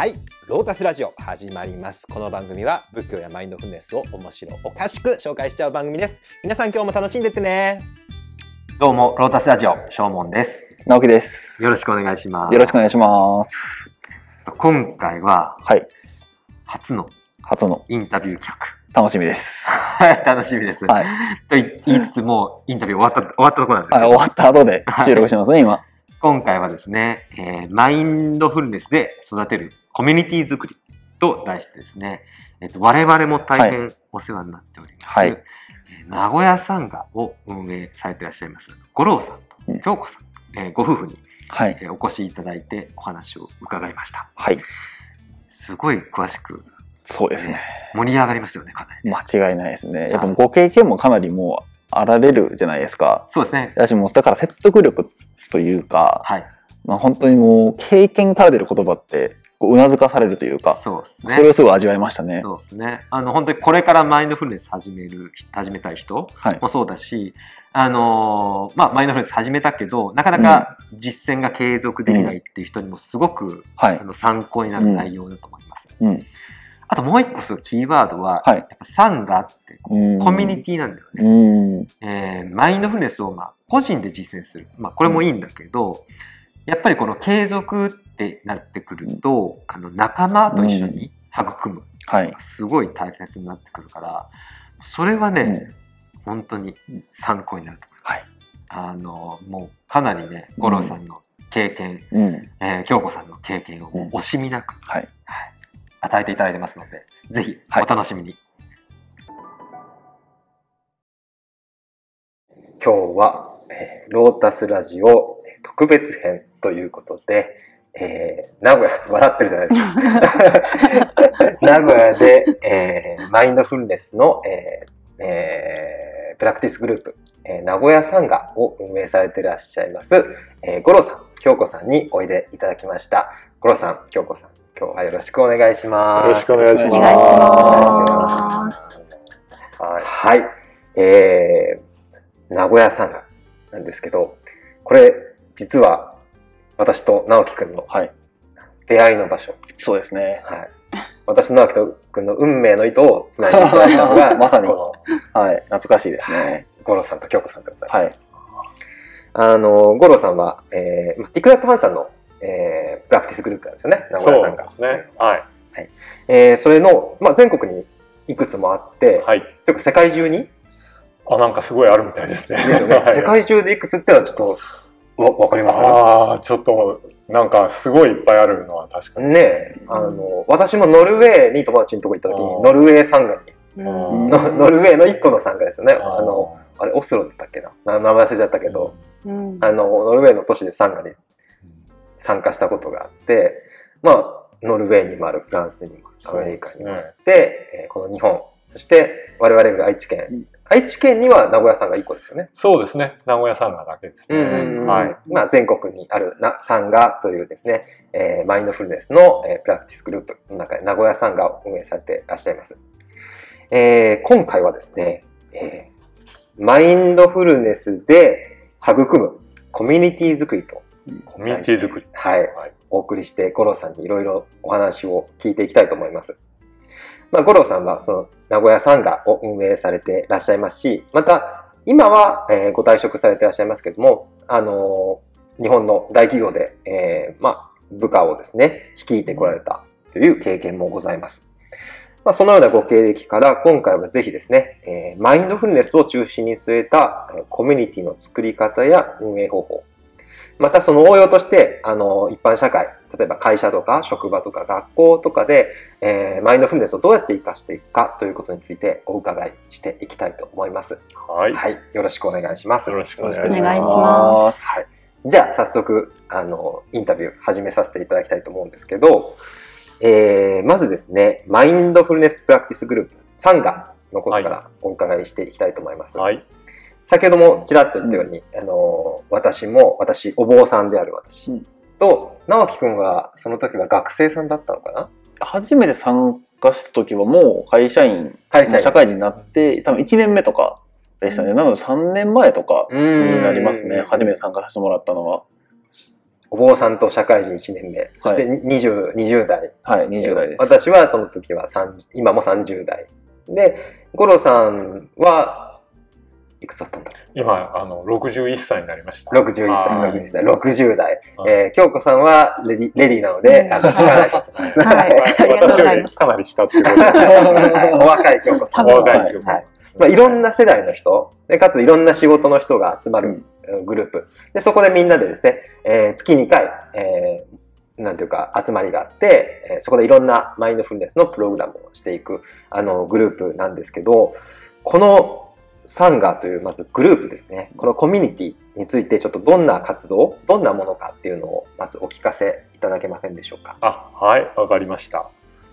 はい、ロータスラジオ始まります。この番組は仏教やマインドフルネスを面白おかしく紹介しちゃう番組です。皆さん今日も楽しんでってね。どうもロータスラジオしょうもんです。直樹です。よろしくお願いします。よろしくお願いします。今回ははい。初の初のインタビュー企楽しみです。画。楽しみです。はい。と言いつつもうインタビュー終わった終わったところなんですけはい、ど、終わった後で収録しますね、今。今回はですね、えーマインドフルネスで育てるコミュニティ作りと題してですね、えっと、我々も大変お世話になっております、はいえー名古屋サンガを運営されていらっしゃいます五郎さんうんと京子さん、えーご夫婦に、はい。えーお越しいただいてお話を伺いましたはい。すごい詳しくそうですね。盛り上がりましたよねかなりね間違いないですね。やっぱご経験もかなりもうあられるじゃないですか。そうですね私もうだから説得力というか、はいまあ、本当にもう経験から出る言葉ってこううなずかされるというか、そうですねそれをすごい味わいましたね。そうですねあの本当にこれからマインドフルネス始める始めたい人はい。もそうだし、あのーまあ、マインドフルネス始めたけど、なかなか実践が継続できないっていう人にもすごく、はいあ。の参考になる内容だと思います。うん。あともう一個すごいキーワードは、はい。やっぱサンガってうんコミュニティなんだよね。うん。えーマインドフルネスをまあ個人で実践する。まあ、これもいいんだけど、やっぱりこの継続ってなってくると、あの仲間と一緒に育む。はい。すごい大切になってくるから、それはね、うん本当に参考になると思います。はいあのもうかなりね五郎さんの経験、うん。えー京子さんの経験を惜しみなく、はい。はい与えていただいてますのでぜひはいお楽しみに、今日は、えーロータスラジオ特別編ということで、えー名古屋笑ってるじゃないですか 名古屋で、えーマインドフルネスの、えーえープラクティスグループ、えー名古屋サンガを運営されていらっしゃいます、えー、五郎さん、京子さんにおいでいただきました。五郎さん、京子さん、今日はよろしくお願いします。よろしくお願いします。はい、はい、えー、名古屋サンガなんですけど、これ実は私と直樹くんのはい。出会いの場所。そうですね。はい。私、直樹くんの運命の糸をつないでいただいたのが、まさにこはい。懐かしいですの、ね。五郎さんと京子さんでございます。はい。あの、五郎さんは、えー、まあティクナットファンさんの、えー、プラクティスグループなんですよね、名古屋さんが。そうですね。はい。えー、それの、まあ、全国にいくつもあって、はい。というか世界中に、あ、なんかすごいあるみたいですね。ですよね はい世界中でいくつってのはちょっとわわかります？ああ、ちょっと、なんかすごいいっぱいあるのは確かに。ねえ、あの、私もノルウェーに友達のとこ行った時に、ノルウェーサンガに、うん。のノルウェーの一個のサンガですよね。ああの、あれ、オスロだったっけな？な名前忘れちゃったけど、うん。あの、ノルウェーの都市でサンガに参加したことがあって、まあ、ノルウェーにもある、フランスにもアメリカにもあね。って、えーこの日本、そして我々が愛知県。愛知県には名古屋さんが1個ですよね。そうですね。名古屋サンガだけですね。はい。まあ、全国にあるなサンガというですね、えーマインドフルネスの、えープラクティスグループの中で名古屋サンガを運営されていらっしゃいます。えー今回はですね、えーマインドフルネスで育むコミュニティ作りとコミュニティ作り。はい、はい。お送りして、五郎さんにいろいろお話を聞いていきたいと思います。まあ、五郎さんはその名古屋サンガを運営されてらっしゃいますし、また今は、えーご退職されてらっしゃいますけども、あの日本の大企業で、えーまあ、部下をですね、率いてこられたという経験もございます。まあ、そのようなご経歴から、今回はぜひですね、えーマインドフルネスを中心に据えたコミュニティの作り方や運営方法、またその応用として、あの、一般社会、例えば会社とか職場とか学校とかで、えーマインドフルネスをどうやって活かしていくかということについてお伺いしていきたいと思います。はい。はい。よろしくお願いします。よろしくお願いします。はい。じゃあ、早速、あの、インタビュー始めさせていただきたいと思うんですけど、えーまずですね、マインドフルネスプラクティスグループ、サンガのことからお伺いしていきたいと思います。はい。先ほどもちらっと言ったように、あの私も私お坊さんである私、うんと直樹くんはその時は学生さんだったのかな？初めて参加した時はもう会社員、会社員社会人になって、多分1年目とかでしたね。なので3年前とかにになりますね。初めて参加させてもらったのは。お坊さんと社会人1年目、そして 20, 20代。はい、20代です。私はその時は30今も30代。で、五郎さんはいくつだったんだ？今、あの、61歳になりました。61歳、はい60歳、60代。はいえー京子さんはレディレディーなので、うんあの聞かないと思 います。はい私よりかなり下っていうことで。はいお若い京子さん。お若い京子さんはいまあ、いろんな世代の人、でかついろんな仕事の人が集まるうんグループ。で、そこでみんなでですね、えー月2回、えーなんていうか集まりがあって、えーそこでいろんなマインドフルネスのプログラムをしていくあのグループなんですけど、このサンガというまずグループですね、このコミュニティについてちょっとどんな活動、どんなものかっていうのをまずお聞かせいただけませんでしょうか。あ、はい、わかりました。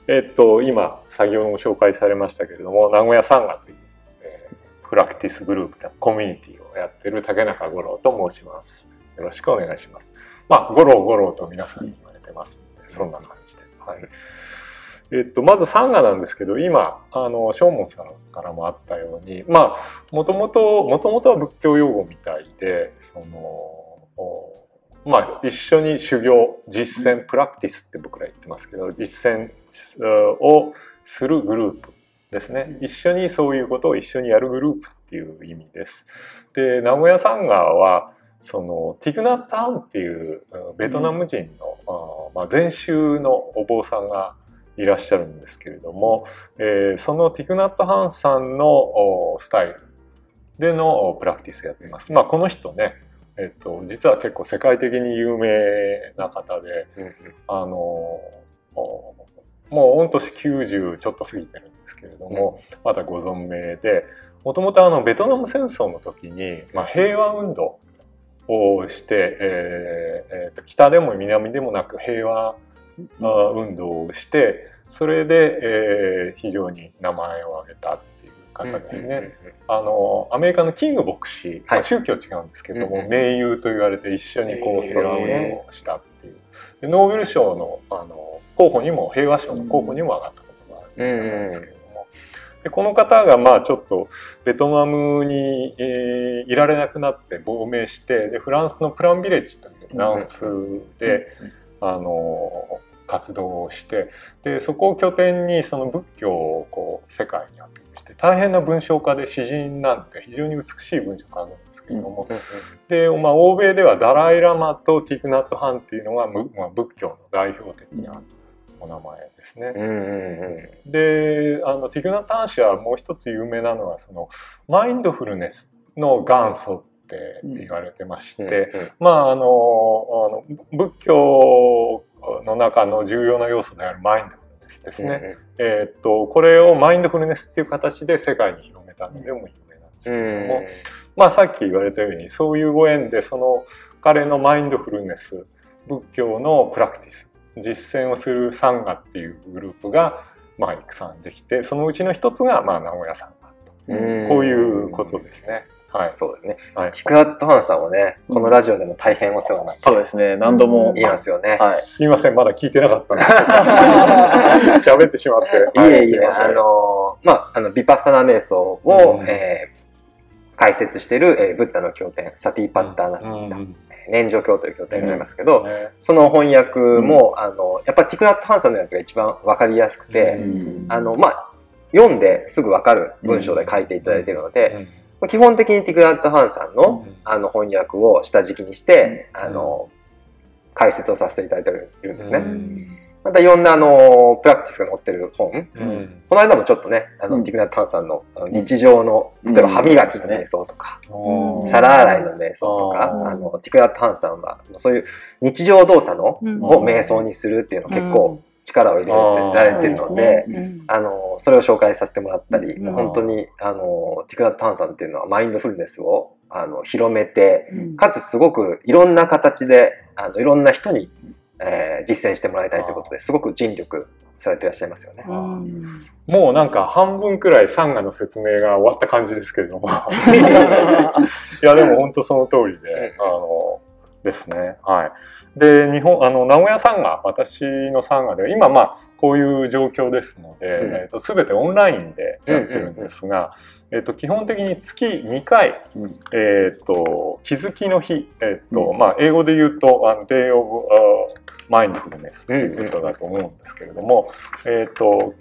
えっと、今、先ほども紹介されましたけれども、名古屋サンガという、えープラクティスグループ、コミュニティをやってる竹中五郎と申します。よろしくお願いします。まあ、五郎五郎と皆さんに言われてますので、そんな感じで。はい。えっと、まずサンガなんですけど、今、あの、正門さんからもあったように、まあ、もともと、もともとは仏教用語みたいで、その、おまあ、一緒に修行、実践、プラクティスって僕ら言ってますけど、実践うをするグループですね。一緒にそういうことを一緒にやるグループっていう意味です。で、名古屋サンガーは、そのティクナッターンっていううんベトナム人の、あーまあ、禅宗のお坊さんがいらっしゃるんですけれども、えーそのティクナット・ハンさんのおスタイルでのおプラクティスをやっています。まあ、この人ね、えっと、実は結構世界的に有名な方で、あのおもう御年90ちょっと過ぎてるんですけれども、まだご存命でもともとあのベトナム戦争の時に、まあ、平和運動をして、えーえーと北でも南でもなく平和あ運動をしてそれで、えー非常に名前を挙げたっていう方ですね。あのアメリカのキング牧師、まあはい宗教違うんですけれども、盟友と言われて一緒にこう平和運動をしたっていうでノーベル賞のあの候補にも平和賞の候補にも上がったことがあるんですけれども、でこの方がまあちょっとベトナムに、えーいられなくなって亡命してでフランスのプランビレッジという南仏で、あの活動をしてでそこを拠点にその仏教をこう世界にアピールして大変な文章家で詩人なんで非常に美しい文章家なんですけれども、で、まあ、欧米ではダライ・ラマとティクナット・ハンっていうのが、むまあ、仏教の代表的なお名前ですね。であのティクナット・ハン氏はもう一つ有名なのはそのマインドフルネスの元祖って言われてまして、うんまああのあの仏教の中の重要な要素であるマインドフルネスですね。えーっとこれをマインドフルネスっていう形で世界に広めたのでも有名なんですけうれどん。も、まあさっき言われたようにそういうご縁でその彼のマインドフルネス仏教のプラクティス実践をするサンガっていうグループがまあいくさんできてそのうちの一つがまあ名古屋サンガと。うん。こういうことですね。はい。そうですね。はい。ティクナット・ハンさんはね、このラジオでも大変お世話になってそうですね、何度も。いますよね。はい。すいません、まだ聞いてなかったんで 喋ってしまって。いえいえ、あの、まあ、あの、ビパッサナ瞑想を、うんえー解説している、えーブッダの経典、サティパッターナスギタ、うん念処経という経典がありますけど、ねその翻訳も、あの、やっぱティクナット・ハンさんのやつが一番わかりやすくて、うんあの、まあ、読んですぐわかる文章で書いていただいているので、基本的にティクナット・ハンさんの、うん。あの翻訳を下敷きにして、うん。あの、解説をさせていただいているんですね。うん。またいろんなあのプラクティスが載ってる本、うん。この間もちょっとね、あの、うん。ティクナット・ハンさんの日常の、うん。例えば歯磨きの瞑想とか、うん。皿洗いの瞑想とか、うん。あの、ティクナット・ハンさんは、そういう日常動作の、うん。を瞑想にするっていうのを結構力を入れうんられてるので、うん。あの、それを紹介させてもらったり、うん。本当に、あの、ティクナット・ハンさんっていうのはマインドフルネスを、あの、広めて、うん。かつすごくいろんな形で、あの、いろんな人に、えー実践してもらいたいということですごく尽力されていらっしゃいますよね。うん。もうなんか半分くらいサンガの説明が終わった感じですけれども。いや、でも本当その通りで、あの、ですね。はい。で、日本、あの、名古屋サンガ、私のサンガでは、今まあ、こういう状況ですので、うんえっと、すべてオンラインでやってるんですが、えっと、基本的に月2回、うんえっと、気づきの日、えっとうんまあ、英語で言うと、あの Day of、uh, Mindfulness っていうことだと思うんですけれども、えっと、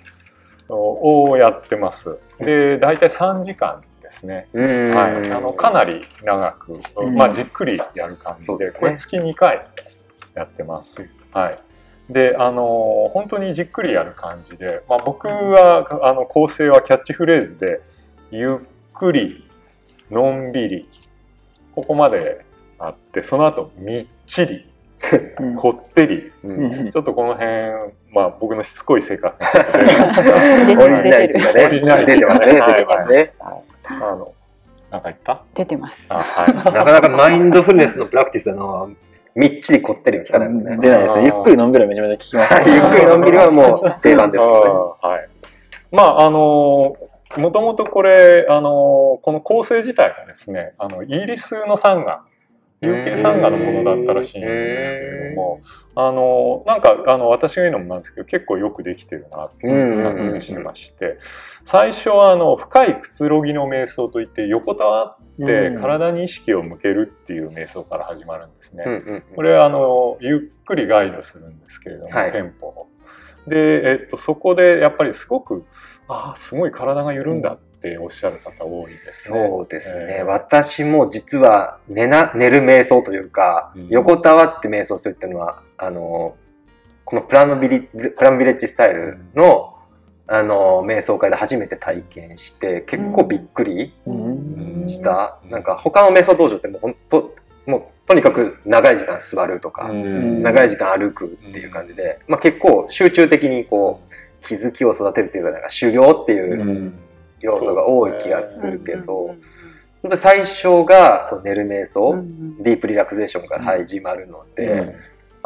をやってます。で、大体3時間ですね。うん。はい、あのかなり長く、うん。まあ、じっくりやる感じで、これ月2回やってます。はい、であの本当にじっくりやる感じで、まあ、僕はあの構成はキャッチフレーズで「ゆっくりのんびり」ここまであってその後みっちりうん。こってり、うん。うんちょっとこの辺、まあ、僕のしつこい性格オリジナリティがね。出てますね。あのなんか言った？出てます。あはい なかなかマインドフルネスのプラクティスのみっちりこってりは聞かないもんね。出ないですね。ゆっくりのんびりはめちゃめちゃ聞きますね。ゆっくりのんびりはもう定番ですはい。まああのもともとこれあのこの構成自体がですねあのイギリスのサンガ UK サンガのものだったらしいんですけれどもあのなんかあの私が言うのもなんですけど結構よくできてるなっていう感じがしてまして。最初はあの深いくつろぎの瞑想といって横たわってうん。体に意識を向けるっていう瞑想から始まるんですね。これはあのゆっくりガイドするんですけれども、はい。テンポを。で、えっと、そこでやっぱりすごくああすごい体が緩んだっておっしゃる方多いですね。そうですね、えー私も実は寝な寝る瞑想というか、うん。横たわって瞑想するっていうのはあのこのプラムビリプラムビレッジスタイルの,、あの瞑想会で初めて体験して結構びっくりうんした、うん。なんか他の瞑想道場ってもう本当もうとにかく長い時間座るとか、うん。長い時間歩くっていう感じで、まあ、結構集中的にこう気づきを育てるっていうかなんか修行っていううん要素が多い気がするけど、本当に最初が寝る瞑想、うんうんディープリラクゼーションから始まるので、うん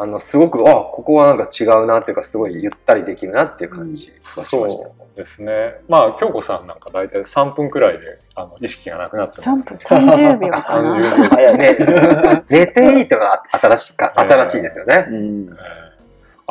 あのすごくあここはなんか違うなっていうかすごいゆったりできるなっていう感じがしました。そうですね。まあ京子さんなんか大体3分くらいであの意識がなくなってます。三分三十秒かな。30秒 早いね。寝ていいっていうのが新しいか新しいですよね。うんえー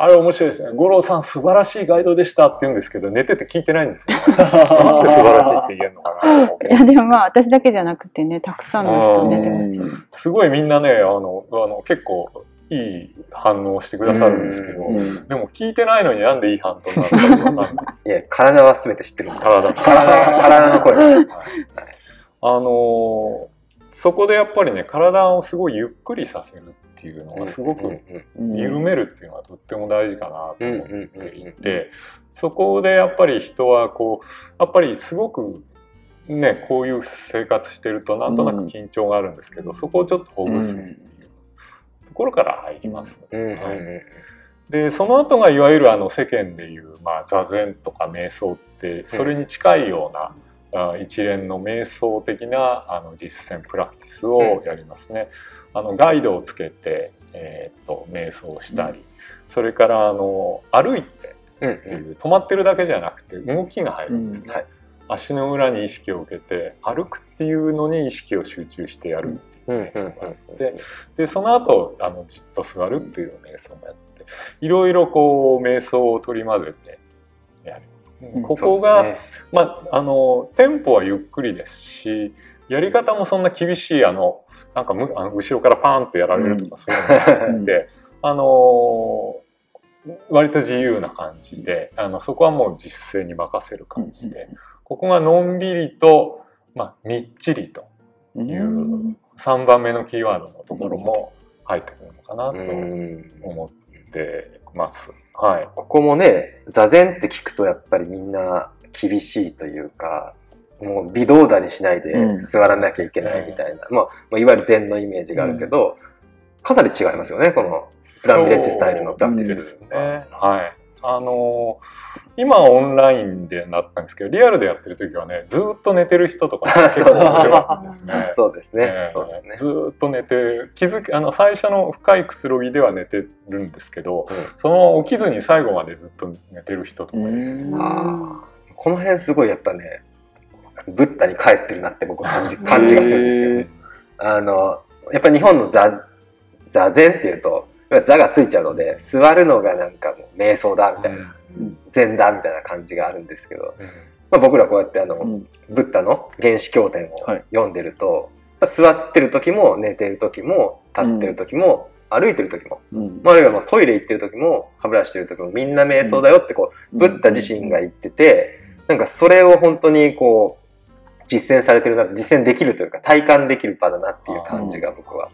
あれ面白いですね。五郎さん素晴らしいガイドでしたって言うんですけど、寝てて聞いてないんですよ、素晴らしいって言えるのかないやでもまあ私だけじゃなくてねたくさんの人出てますよね。すごいみんなね、あの、あの結構いい反応をしてくださるんですけど、うんでも聞いてないのになんでいい反応なのかわかんない。いや体は全て知ってる。体体体の声。はいあのーそこでやっぱりね体をすごいゆっくりさせるっていうのがすごくうん緩めるっていうのはとっても大事かなとうん思うんっていうん。てそこでやっぱり人はこうやっぱりすごくねこういう生活してるとなんとなく緊張があるんですけど、そこをちょっとほぐすっていうところから入ります。うんうんはい。でその後がいわゆるあの世間でいう、まあ、座禅とか瞑想ってそれに近いような、あ一連の瞑想的なあの実践プラクティスをやりますね。あのガイドをつけて、えーっと瞑想をしたり、それからあの歩いてうんっていう止まってるだけじゃなくて動きが入るんですね。うんはい。足の裏に意識を受けて歩くっていうのに意識を集中してやるっていう瞑想があって、でその後あのじっと座るっていう瞑想もやっていろいろこう瞑想を取り混ぜてやる。うんここが、ね。まあ、あのテンポはゆっくりですしやり方もそんな厳しいあのなんかむあの後ろからパーンってやられるとかそういうのじゃなくて、あの割と自由な感じであのそこはもう実践に任せる感じで、ここがのんびりと、まあ、みっちりとうん。いう3番目のキーワードのところも入ってくるのかなうとん。思ってます。はい、ここもね座禅って聞くとやっぱりみんな厳しいというかもう微動だにしないでうん。座らなきゃいけないみたいな、まあ、まあいわゆる禅のイメージがあるけど、かなり違いますよねこのプランビレッジスタイルのプラクティスですね。はい。あのー今はオンラインでなったんですけど、リアルでやってる時はね、ずーっと寝てる人とか 結構面白かったですね。そうですね、えーね。ずーっと寝て気づきあの最初の深いくつろぎでは寝てるんですけど、うん。その起きずに最後までずっと寝てる人とかいて、うんあー。この辺すごいやっぱねブッダに帰ってるなって僕感じ感じがするんですよね。あのやっぱ日本の座座禅っていうと座がついちゃうので座るのがなんかもう瞑想だみたいな、禅だみたいな感じがあるんですけどまあ、僕らこうやってあの、うん。ブッダの原始経典をはい。読んでると、まあ座ってる時も寝てる時も立ってる時も、歩いてる時も、うん。まあ、あるいはまあトイレ行ってる時も歯ブラシしてる時もみんな瞑想だよってこう、ブッダ自身が言ってて、なんかそれを本当にこう実践されてるな実践できるというか体感できる場だなっていう感じが僕は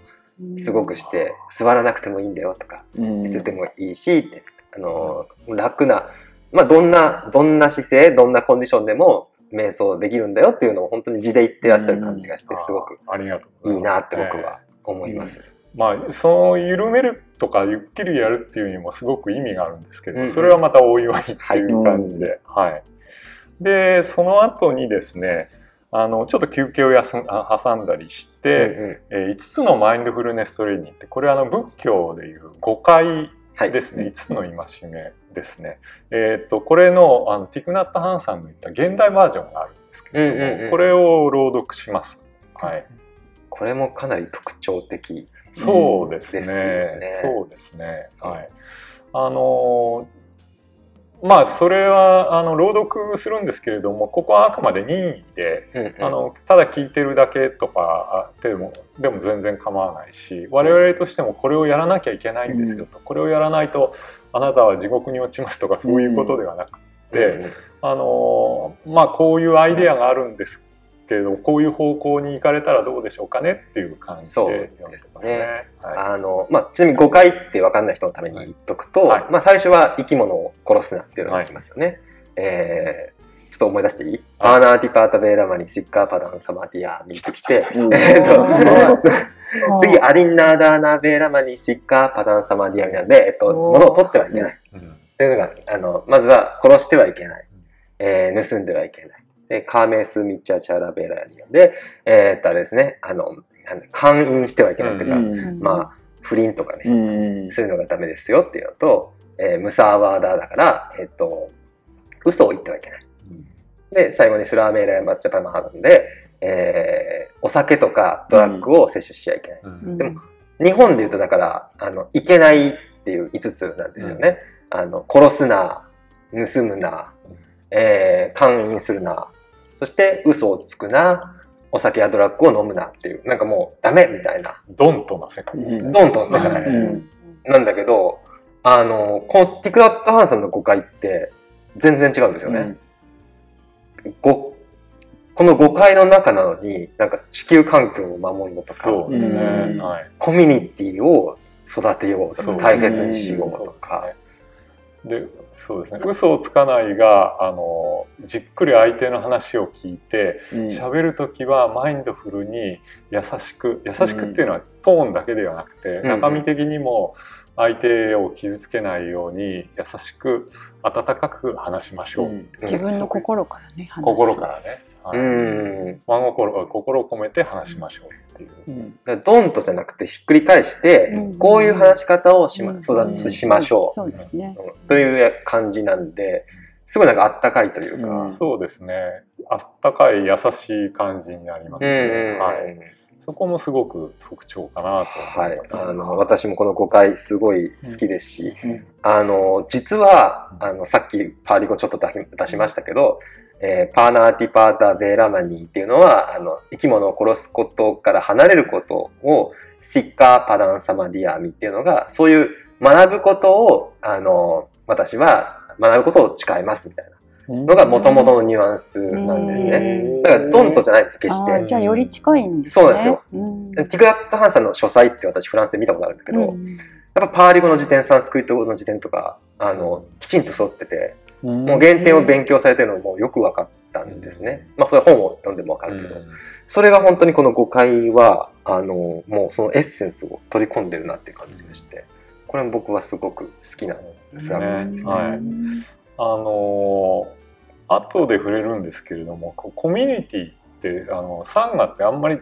すごくして、座らなくてもいいんだよとかうん。寝ててもいいしあの楽な、まあ、どんなどんな姿勢どんなコンディションでも瞑想できるんだよっていうのを本当に字で言ってらっしゃる感じがしてすごくありがとうございいなって僕えは思います。ーまあその緩めるとかゆっくりやるっていうにもすごく意味があるんですけど、それはまたおいおいっていう感じで、はい。でその後にですねあのちょっと休憩を休んあ挟んだりして、えー5つのマインドフルネストレーニングってこれはあの仏教でいう5回はいですね、5つの戒めですね。えっ、とこれのあのティクナット・ハンさんの言った現代バージョンがあるんですけれども、うんうんうんこれを朗読します。はい。これもかなり特徴的。そうですね。ねそうですね。はい。あのーまあそれはあの朗読するんですけれどもここはあくまで任意で、うんうん。あのただ聞いてるだけとかでもでも全然構わないし我々としてもこれをやらなきゃいけないんですよと、これをやらないとあなたは地獄に落ちますとかそういうことではなくて、うん。あのまあこういうアイデアがあるんですけれどもこういう方向に行かれたらどうでしょうかねっていう感じでそう読んでますね。ね。はい。あのまあ、ちなみに誤解って分かんない人のために言っとくと、はい。まあ、最初は生き物を殺すなっていうのが来ますよね。えーちょっと思い出していい、パーナーティパータベーラマニシッカーパダンサマディア見てきて、うん。えーと うん次、アリンナーダーナーベーラマニシッカーパダンサマディアなんで、えっと、物を取ってはいけない。うん。というのが、あの、まずは殺してはいけない。えー盗んではいけない。で、カーメース・ミッチャー・チャーラ・ベーラニアで、えーっとあれですね、あの、なんだ勧誘してはいけないというか、うん。まあ、不倫とかね、うんそういうのがダメですよっていうのと、えームサーワーダーだから、えーっと、嘘を言ってはいけない。で、最後にスラーメーラやマッチャパマハなんで、えーお酒とかドラッグを摂取しちゃいけない。うん。でも日本で言うとだから、あの、いけないっていう5つなんですよね。あの、殺すな、盗むな、えー勧誘するな、そして嘘をつくな、お酒やドラッグを飲むなっていう、なんかもうダメみたいな、ドンとな世界ですね。ドンとの世界。うん。なんだけど、あの、このティクラット・ハンさんの誤解って全然違うんですよね。ごこの誤解の中なのに、なんか地球環境を守るのとか、そうですね。うん。はい。コミュニティを育てようとか、大切にしようとか、でそうですね。嘘をつかないがあのじっくり相手の話を聞いてうん。喋る時はマインドフルに優しく優しくっていうのはトーンだけではなくて、うん中身的にも相手を傷つけないように優しく温かく話しましょう、うん。自分の心からね心からね、はい。うん。真心心を込めて話しましょうっていう。うん。ドンとじゃなくてひっくり返して、うん。こういう話し方をしま、うん。育つしましょう、そうですね。うん。という感じなんで、すごいなんかあったかいというか、うん。そうですね。あったかい優しい感じになりますね、うんはい、そこもすごく特徴かなとはい思います、、あの私もこの誤解すごい好きですし、うん。あの実はあのさっきパーリコちょっと出し出しましたけど、えーパーナーティパーターベーラマニーっていうのはあの生き物を殺すことから離れることをシッカーパダンサマディアミっていうのがそういう学ぶことをあの私は学ぶことを誓いますみたいな。のが元々のニュアンスなんですね。だからドンとじゃないです決して。じゃあより近いんですね。そうなんですよ。うん。ティクラット・ハンさんの書斎って私フランスで見たことあるんだけど、うん。やっぱパーリ語の辞典、サンスクリット語の辞典とか、あの、きちんと揃ってて、うんもう原点を勉強されてるのもよく分かったんですね。まあ、それ本を読んでも分かるけど、それが本当にこの誤解は、あの、もうそのエッセンスを取り込んでるなっていう感じがして、これも僕はすごく好きなスラムですね。はい。あのー後で触れるんですけれどもコミュニティってあのサンガってあんまり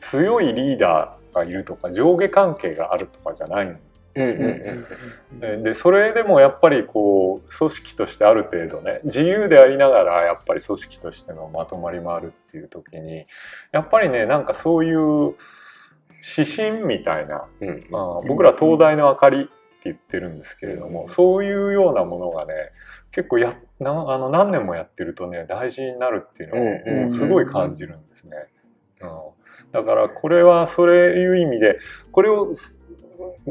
強いリーダーがいるとか上下関係があるとかじゃないんででそれでもやっぱりこう組織としてある程度ね自由でありながらやっぱり組織としてのまとまりもあるっていう時にやっぱりねなんかそういう指針みたいな、うんまあ、僕ら東大の明かりって言ってるんですけれども、うんそういうようなものがね結構やなあの何年もやってるとね大事になるっていうのうんをすごい感じるんですね。うん。だからこれはそういう意味でこれを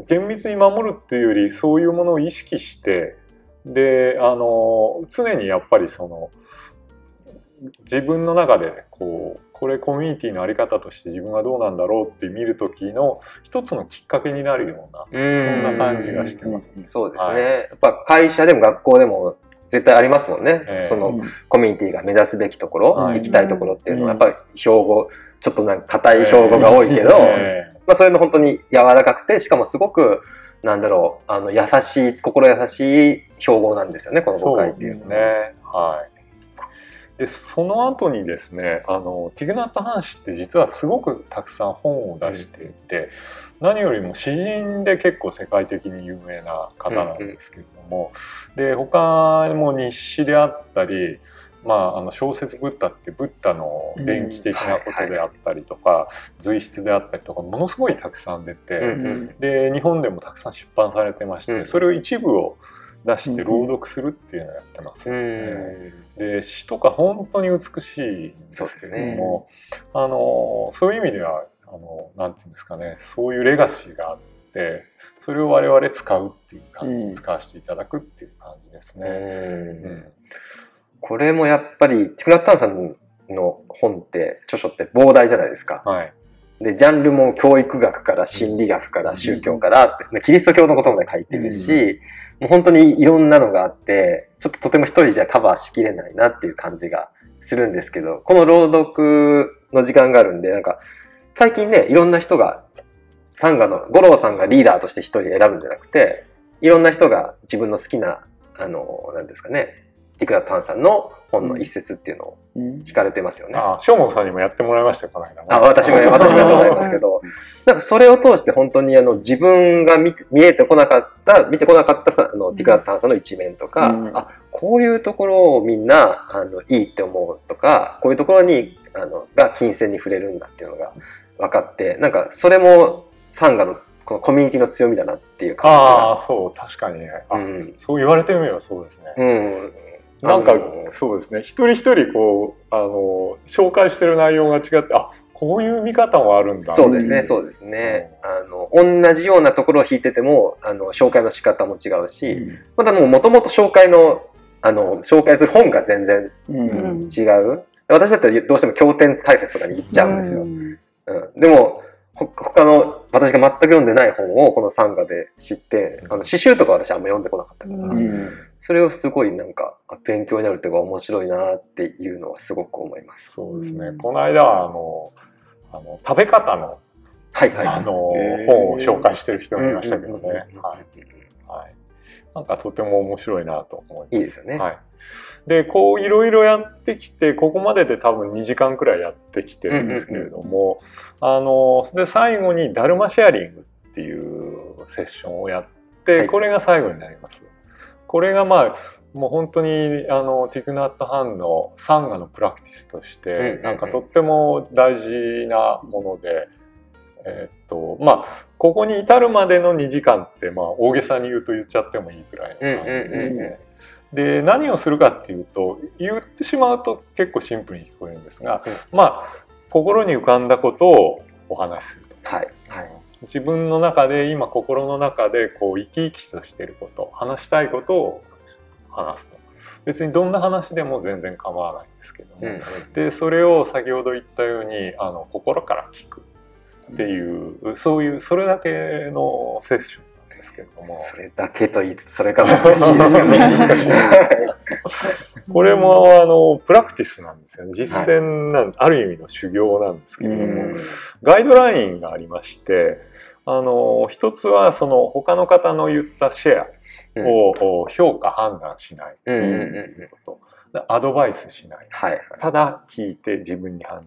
厳密に守るっていうよりそういうものを意識してであの常にやっぱりその自分の中でねこうこれコミュニティの在り方として自分はどうなんだろうって見る時の一つのきっかけになるようなそそんな感じがしてます。そうですね、はい。やっぱ会社でも学校でも絶対ありますもんね、ええ。そのコミュニティが目指すべきところ、はい。行きたいところっていうのはやうん。っぱり標語ちょっとなんか硬い標語が多いけど、えまあ、それの本当に柔らかくてしかもすごくなんだろうあの優しい心優しい標語なんですよねこの誤解っていうのですね。はい。でその後にですねあのティグナット・ハン氏って実はすごくたくさん本を出していて、何よりも詩人で結構世界的に有名な方なんですけれども、で他にも日誌であったり、まあ、あの小説「ブッダ」ってブッダの伝記的なことであったりとか、随筆であったりとかものすごいたくさん出て、うんで日本でもたくさん出版されてまして、うん。それを一部を出して朗読するっていうのをやってます、うん。で詩とか本当に美しいんですけれども、あのそういう意味ではあのなんていうんですかねそういうレガシーがあってそれを我々使うっていう感じ、うん。使わせていただくっていう感じですね。うん。うんこれもやっぱりティクナッタンさんの本って著書って膨大じゃないですか。はい。でジャンルも教育学から心理学から宗教からって、キリスト教のこともね書いてるし、もう本当にいろんなのがあってちょっととても一人じゃカバーしきれないなっていう感じがするんですけどこの朗読の時間があるんでなんか最近ねいろんな人がサンガの五郎さんがリーダーとして一人選ぶんじゃなくていろんな人が自分の好きなあのなんですかねティクナッタンさんの本の一節っていうのをうん聞かれてますよね。あ正門さんにもやってもらいましたよこの間もあ、私も、私もやってもらいますけど、なんかそれを通して本当にあの自分が見見えてこなかった、見てこなかったさあのティクナッタンさんの一面とか、うんあ、こういうところをみんなあのいいって思うとか、こういうところにあのが金銭に触れるんだっていうのが分かって、なんかそれもサンガのこのコミュニティの強みだなっていう感ああそう確かにね。うん。そう言われてみればそうですね。うん。なんかそうですね。一人一人こうあの紹介してる内容が違ってあこういう見方もあるんだ。そうですね、うん。そうですね。あの、同じようなところを弾いてても、あの、紹介の仕方も違うし、またもともと紹介の、あの、紹介する本が全然うん。うん。違う。私だったらどうしても経典解説とかに行っちゃうんですよ。ん。うん、でも、ほ他の、私が全く読んでない本をこのサンガで知って、あの、詩集とか私あんま読んでこなかったから、ううん。それをすごいなんか、あ勉強になるというか面白いなっていうのはすごく思います。そうですね、うん。この間はあのあの食べ方の,、はいはい。あの本を紹介してる人もいましたけどね、はい、なんかとても面白いなと思います。いいですよね。はい、でこういろいろやってきてここまでで多分2時間くらいやってきてるんですけれども、あので最後にダルマシェアリングっていうセッションをやって、はいこれが最後になります。これがまあもう本当にあのティクナット・ハンのサンガのプラクティスとして、うんうんうんなんかとっても大事なもので、えーっとまあここに至るまでの2時間って、まあ、大げさに言うと言っちゃってもいいくらいの感じですね。で何をするかっていうと言ってしまうと結構シンプルに聞こえるんですが、まあ心に浮かんだことをお話しすると。はい。はい。自分の中で今心の中でこう生き生きとしていること話したいことを話すと別にどんな話でも全然構わないんですけども、うんでそれを先ほど言ったようにあの心から聞くっていうそういうそれだけのセッションなんですけれども。それだけと言いつつ、それが難しいですよね。これもあのプラクティスなんですよね。実践なん、ある意味の修行なんですけれども、うん。ガイドラインがありましてあの一つはその他の方の言ったシェアを評価判断しないということ、でアドバイスしないはい。ただ聞いて自分に反応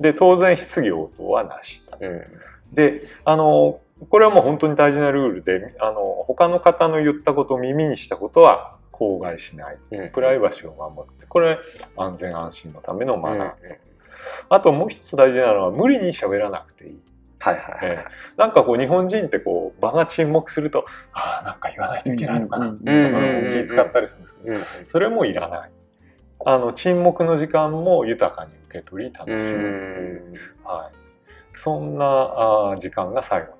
で当然質疑応答はなしと。うんであのこれはもう本当に大事なルールであの他の方の言ったことを耳にしたことは口外しない。うんプライバシーを守って。これ安全安心のためのマナー、うんあともう一つ大事なのは無理に喋らなくていい。はいはいはい。なんかこう日本人ってこう場が沈黙するとああなんか言わないといけないのかなうんとか気遣ったりするんですけどうん。それもいらない。あの沈黙の時間も豊かに受け取り楽しむってう。いう、はい、そんなあー時間が最後にな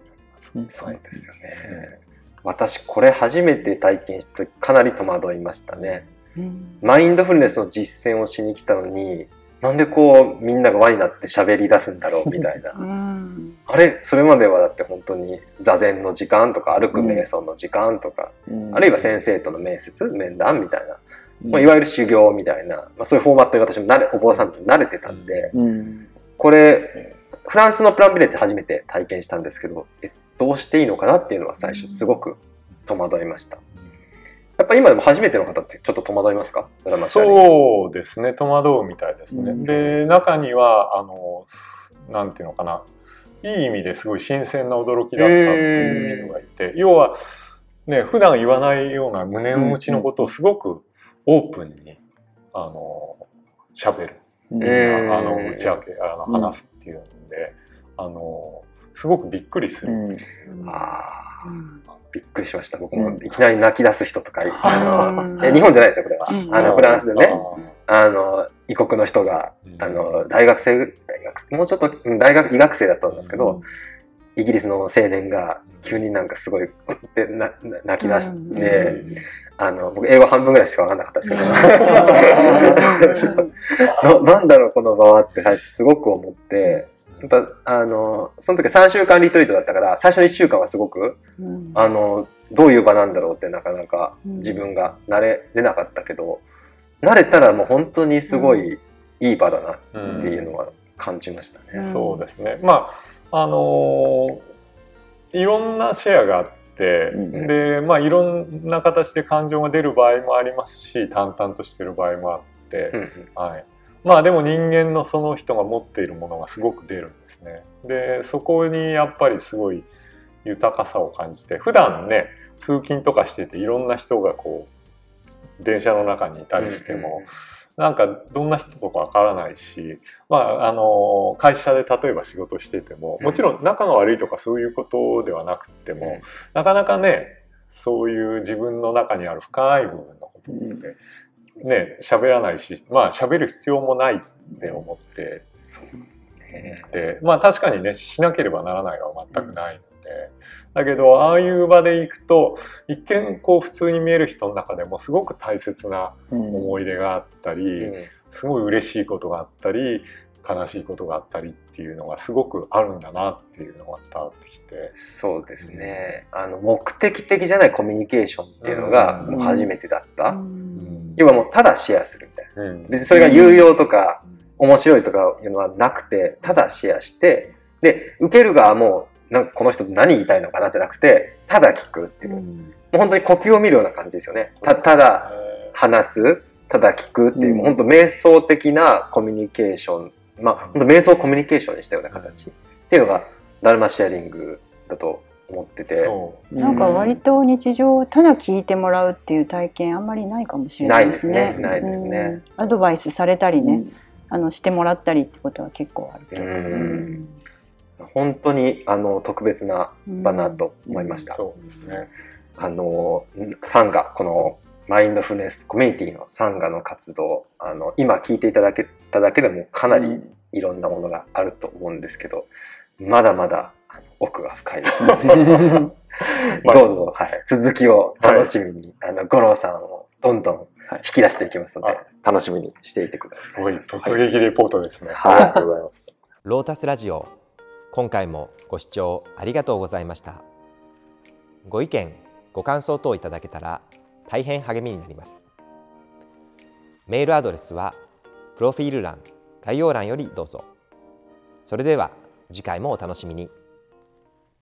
ります。そうですよね。私これ初めて体験した時かなり戸惑いましたね。うん。マインドフルネスの実践をしに来たのに、なんでこうみんなが輪になって喋り出すんだろうみたいな。うん。あれ？それまではだって本当に座禅の時間とか歩く瞑想の時間とか、あるいは先生との面接面談みたいな、まあ、いわゆる修行みたいな、まあ、そういうフォーマットに私も慣れお坊さんと慣れてたんで、うん。これフランスのプランビレッジ初めて体験したんですけどえどうしていいのかなっていうのは最初すごく戸惑いました。やっぱ今でも初めての方ってちょっと戸惑いますか？そうですね。戸惑うみたいですね。うん。で中にはあのなんていうのかな。いい意味ですごい新鮮な驚きだったっていう人がいて要はね普段言わないような胸の内のことをすごくオープンにあの喋る、うん。うんあの打ち明けあのうん。話すっていうんで、あのすごくびっくりする。うん。あーうんびっくりしました。僕もいきなり泣き出す人とか、あのうんえ日本じゃないですよこれは、うん。あのフランスでね。ああの異国の人がーあの大学生大学もうちょっとうん大学医学生だったんですけど、イギリスの青年が急になんかすごいうんってなな泣き出して、うん。あの僕英語半分ぐらいしか分かんなかったですけど。ななんだろうこの場はって最初すごく思ってやっぱあのその時3週間リトリートだったから最初の1週間はすごくうん。あのどういう場なんだろうってなかなかうん。自分が慣れれなかったけど慣れたらもう本当にすごいいい場だなっていうのは感じましたね。うん。そうですね。まああのーいろんなシェアがあって、うんでまあいろんな形で感情が出る場合もありますし、淡々としてる場合もあって、うんうんはい。まあでも人間のその人が持っているものがすごく出るんですね。でそこにやっぱりすごい豊かさを感じて、普段ね通勤とかしてていろんな人がこう電車の中にいたりしても。なんかどんな人とかわからないし、まあ、あの会社で例えば仕事しててももちろん仲が悪いとかそういうことではなくても、うん。なかなかねそういう自分の中にある深い部分のことってね喋らないしまあ喋る必要もないって思って。ね。でまあ確かにねしなければならないは全くない。ので、だけどああいう場で行くと一見こう普通に見える人の中でもすごく大切な思い出があったり、うん。すごい嬉しいことがあったり悲しいことがあったりっていうのがすごくあるんだなっていうのが伝わってきて。そうですね。あの目的的じゃないコミュニケーションっていうのがうん。もう初めてだった、うん。要はもうただシェアするみたいな。うん。別にそれが有用とか面白いとかいうのはなくてただシェアしてで受ける側もなんかこの人何言いたいのかなじゃなくてただ聞くっていう、もうん。う本当に呼吸を見るような感じですよね。たただ話すただ聞くっていう、うん。もう本当瞑想的なコミュニケーション。まあ本当瞑想をコミュニケーションにしたような形、っていうのがダルマシェアリングだと思ってて。なんか割と日常ただ聞いてもらうっていう体験あんまりないかもしれないですね。ないですね。ないですね。うん。アドバイスされたりね、あのしてもらったりってことは結構あるけど。本当にあの特別な場なと思いました。そうですね。あのサンガこのマインドフルネスコミュニティのサンガの活動あの今聞いていただけただけでもかなりいろんなものがあると思うんですけどまだまだあの奥が深いです ね。どうぞ、はい、続きを楽しみに、あの五郎さんをどんどん引き出していきますので、はい楽しみにしていてください。すごい突撃レポートですね。はい、ありがとうございます。ロータスラジオ今回もご視聴ありがとうございました。ご意見ご感想等いただけたら大変励みになります。メールアドレスはプロフィール欄概要欄よりどうぞ。それでは次回もお楽しみに。